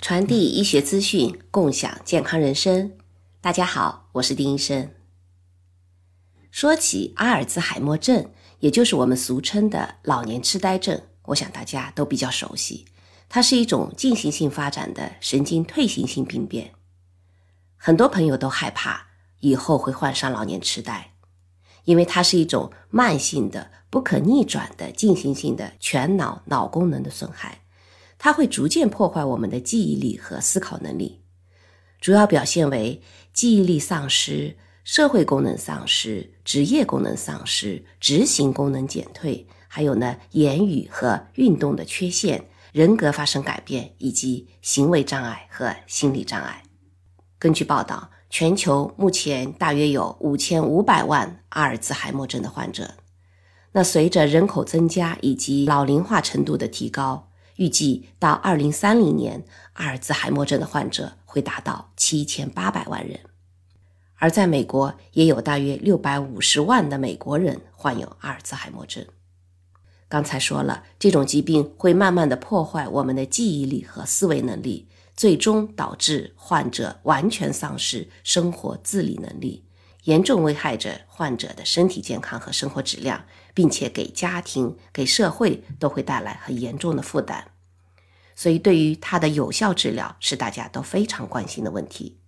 传递医学资讯，共享健康人生。大家好，我是丁医生。说起阿尔兹海默症，也就是我们俗称的老年痴呆症，我想大家都比较熟悉。它是一种进行性发展的神经退行性病变，很多朋友都害怕以后会患上老年痴呆，因为它是一种慢性的、不可逆转的进行性的全脑脑功能的损害。它会逐渐破坏我们的记忆力和思考能力，主要表现为记忆力丧失、社会功能丧失、职业功能丧失、执行功能减退，还有呢言语和运动的缺陷、人格发生改变以及行为障碍和心理障碍。根据报道，全球目前大约有五千五百万阿尔兹海默症的患者。那随着人口增加以及老龄化程度的提高。预计到二零三零年，阿尔兹海默症的患者会达到七千八百万人，而在美国也有大约六百五十万的美国人患有阿尔兹海默症。刚才说了，这种疾病会慢慢的破坏我们的记忆力和思维能力，最终导致患者完全丧失生活自理能力，严重危害着患者的身体健康和生活质量。并且给家庭、给社会都会带来很严重的负担，所以对于它的有效治疗是大家都非常关心的问题。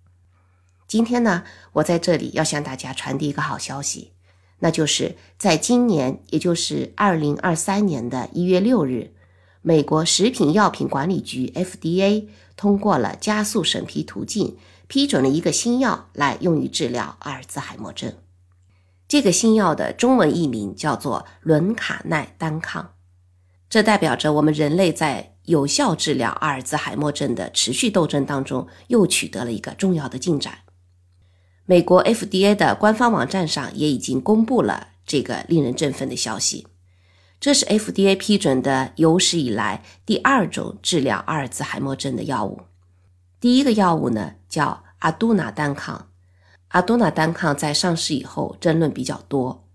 今天呢，我在这里要向大家传递一个好消息，那就是在今年，也就是二零二三年的一月六日，美国食品药品管理局 FDA 通过了加速审批途径，批准了一个新药来用于治疗阿尔兹海默症。这个新药的中文译名叫做伦卡奈单抗，这代表着我们人类在有效治疗阿尔兹海默症的持续斗争当中又取得了一个重要的进展。美国 FDA 的官方网站上也已经公布了这个令人振奋的消息。这是 FDA 批准的有史以来第二种治疗阿尔兹海默症的药物。第一个药物呢叫阿杜纳单抗。阿杜纳单抗在上市以后争论比较多。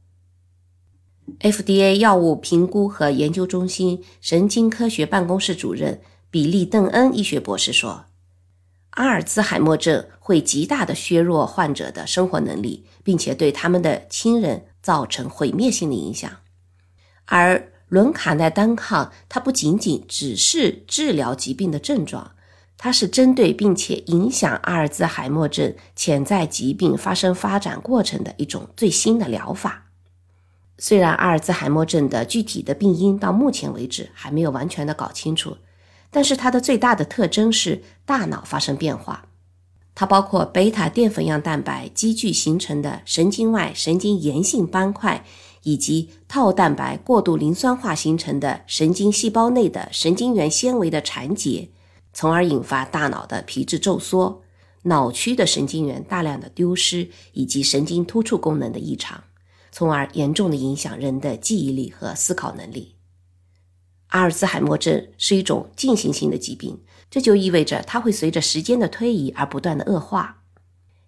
FDA 药物评估和研究中心神经科学办公室主任比利·邓恩医学博士说：“阿尔兹海默症会极大的削弱患者的生活能力，并且对他们的亲人造成毁灭性的影响。而伦卡奈单抗，它不仅仅只是治疗疾病的症状。”它是针对并且影响阿尔兹海默症潜在疾病发生发展过程的一种最新的疗法。虽然阿尔兹海默症的具体的病因到目前为止还没有完全的搞清楚，但是它的最大的特征是大脑发生变化。它包括贝塔淀粉样蛋白积聚形成的神经外神经炎性斑块，以及套蛋白过度磷酸化形成的神经细胞内的神经元纤维的缠结。从而引发大脑的皮质皱缩、脑区的神经元大量的丢失以及神经突触功能的异常，从而严重的影响人的记忆力和思考能力。阿尔兹海默症是一种进行性的疾病，这就意味着它会随着时间的推移而不断的恶化。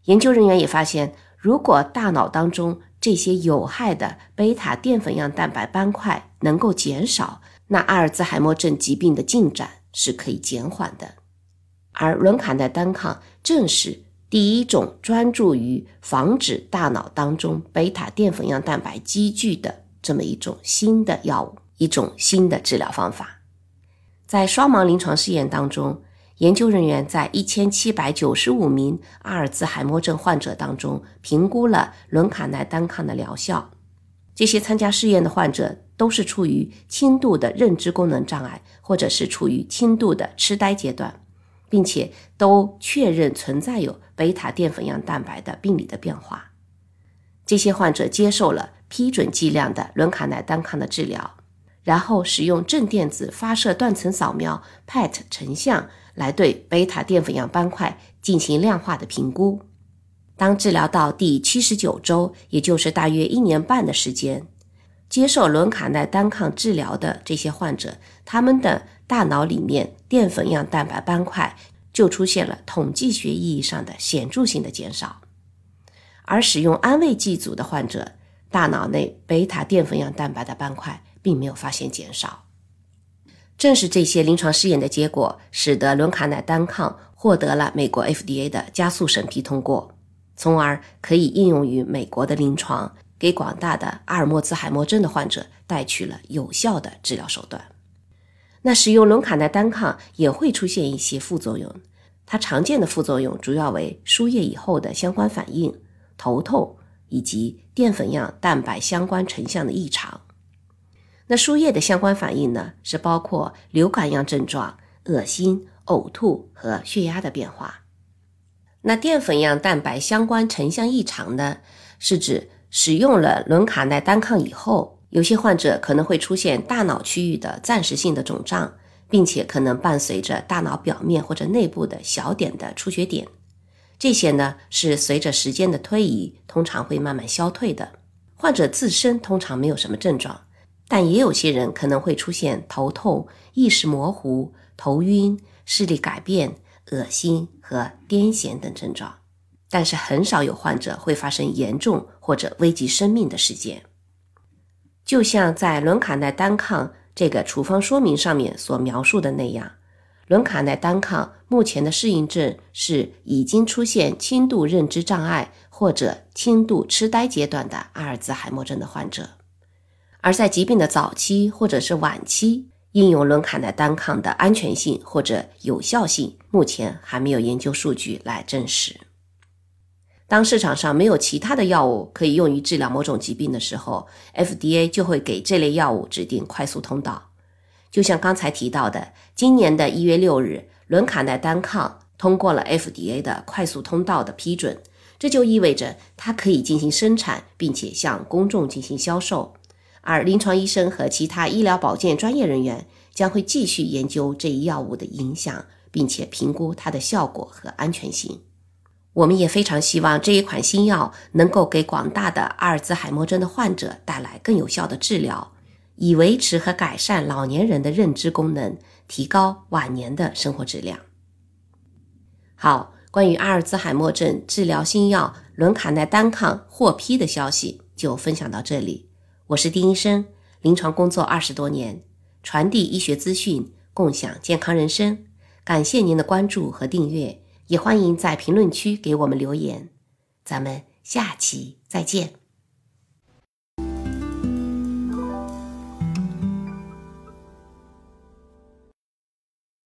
研究人员也发现，如果大脑当中这些有害的贝塔淀粉样蛋白斑块能够减少，那阿尔兹海默症疾病的进展。是可以减缓的，而伦卡奈单抗正是第一种专注于防止大脑当中贝塔淀粉样蛋白积聚的这么一种新的药物，一种新的治疗方法。在双盲临床试验当中，研究人员在一千七百九十五名阿尔兹海默症患者当中评估了伦卡奈单抗的疗效。这些参加试验的患者都是处于轻度的认知功能障碍，或者是处于轻度的痴呆阶段，并且都确认存在有贝塔淀粉样蛋白的病理的变化。这些患者接受了批准剂量的伦卡奈单抗的治疗，然后使用正电子发射断层扫描 （PET） 成像来对贝塔淀粉样斑块进行量化的评估。当治疗到第七十九周，也就是大约一年半的时间，接受伦卡奈单抗治疗的这些患者，他们的大脑里面淀粉样蛋白斑块就出现了统计学意义上的显著性的减少。而使用安慰剂组的患者，大脑内贝塔淀粉样蛋白的斑块并没有发现减少。正是这些临床试验的结果，使得伦卡奈单抗获得了美国 FDA 的加速审批通过，从而可以应用于美国的临床，给广大的阿尔莫兹海默症的患者带去了有效的治疗手段。那使用伦卡奈单抗也会出现一些副作用，它常见的副作用主要为输液以后的相关反应、头痛以及淀粉样蛋白相关成像的异常。那输液的相关反应呢，是包括流感样症状、恶心、呕吐和血压的变化。那淀粉样蛋白相关成像异常呢，是指使用了伦卡奈单抗以后，有些患者可能会出现大脑区域的暂时性的肿胀，并且可能伴随着大脑表面或者内部的小点的出血点。这些呢，是随着时间的推移，通常会慢慢消退的。患者自身通常没有什么症状。但也有些人可能会出现头痛、意识模糊、头晕、视力改变、恶心和癫痫等症状，但是很少有患者会发生严重或者危及生命的事件。就像在伦卡奈单抗这个处方说明上面所描述的那样，伦卡奈单抗目前的适应症是已经出现轻度认知障碍或者轻度痴呆阶段的阿尔兹海默症的患者。而在疾病的早期或者是晚期，应用伦卡奈单抗的安全性或者有效性，目前还没有研究数据来证实。当市场上没有其他的药物可以用于治疗某种疾病的时候，FDA 就会给这类药物指定快速通道。就像刚才提到的，今年的一月六日，伦卡奈单抗通过了 FDA 的快速通道的批准，这就意味着它可以进行生产，并且向公众进行销售。而临床医生和其他医疗保健专业人员将会继续研究这一药物的影响，并且评估它的效果和安全性。我们也非常希望这一款新药能够给广大的阿尔兹海默症的患者带来更有效的治疗，以维持和改善老年人的认知功能，提高晚年的生活质量。好，关于阿尔兹海默症治疗新药伦卡奈单抗获批的消息就分享到这里。我是丁医生，临床工作二十多年，传递医学资讯，共享健康人生。感谢您的关注和订阅，也欢迎在评论区给我们留言。咱们下期再见。